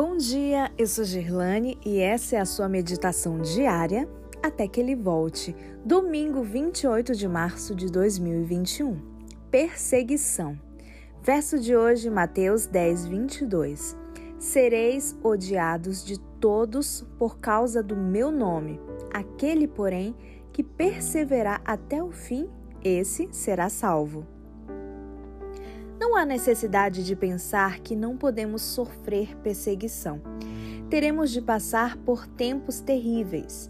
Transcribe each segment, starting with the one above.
Bom dia, eu sou Gerlane e essa é a sua meditação diária até que ele volte. Domingo 28 de março de 2021. Perseguição. Verso de hoje, Mateus 10, 22. Sereis odiados de todos por causa do meu nome. Aquele, porém, que perseverar até o fim, esse será salvo. Não há necessidade de pensar que não podemos sofrer perseguição. Teremos de passar por tempos terríveis.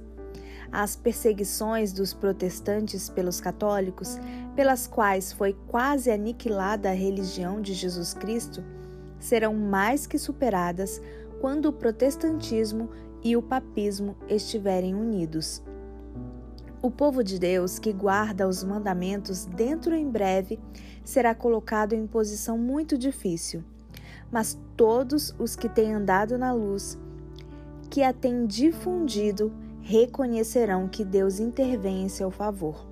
As perseguições dos protestantes pelos católicos, pelas quais foi quase aniquilada a religião de Jesus Cristo, serão mais que superadas quando o protestantismo e o papismo estiverem unidos. O povo de Deus que guarda os mandamentos dentro em breve será colocado em posição muito difícil. Mas todos os que têm andado na luz, que a têm difundido, reconhecerão que Deus intervém em seu favor.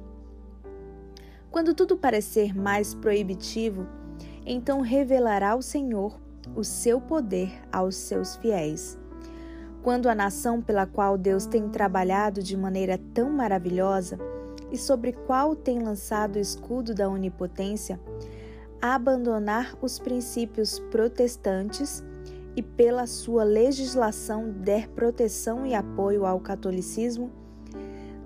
Quando tudo parecer mais proibitivo, então revelará o Senhor o seu poder aos seus fiéis quando a nação pela qual Deus tem trabalhado de maneira tão maravilhosa e sobre qual tem lançado o escudo da onipotência, abandonar os princípios protestantes e pela sua legislação der proteção e apoio ao catolicismo,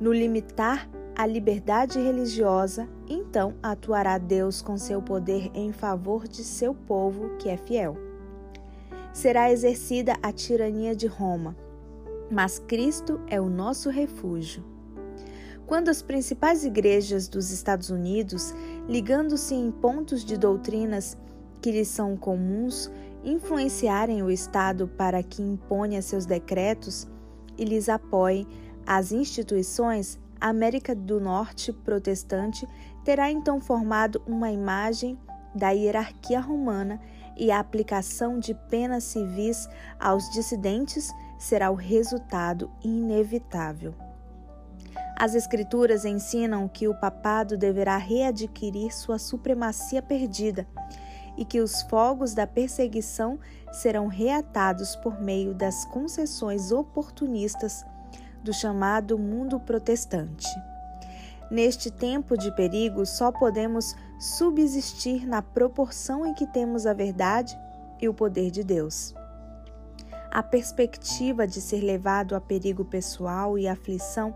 no limitar a liberdade religiosa, então atuará Deus com seu poder em favor de seu povo que é fiel será exercida a tirania de Roma, mas Cristo é o nosso refúgio. Quando as principais igrejas dos Estados Unidos, ligando-se em pontos de doutrinas que lhes são comuns, influenciarem o Estado para que imponha seus decretos e lhes apoie as instituições, a América do Norte protestante terá então formado uma imagem da hierarquia romana e a aplicação de penas civis aos dissidentes será o resultado inevitável. As Escrituras ensinam que o papado deverá readquirir sua supremacia perdida e que os fogos da perseguição serão reatados por meio das concessões oportunistas do chamado mundo protestante. Neste tempo de perigo, só podemos subsistir na proporção em que temos a verdade e o poder de Deus. A perspectiva de ser levado a perigo pessoal e aflição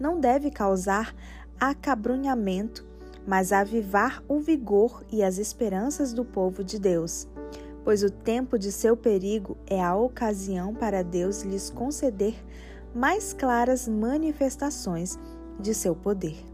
não deve causar acabrunhamento, mas avivar o vigor e as esperanças do povo de Deus, pois o tempo de seu perigo é a ocasião para Deus lhes conceder mais claras manifestações de seu poder.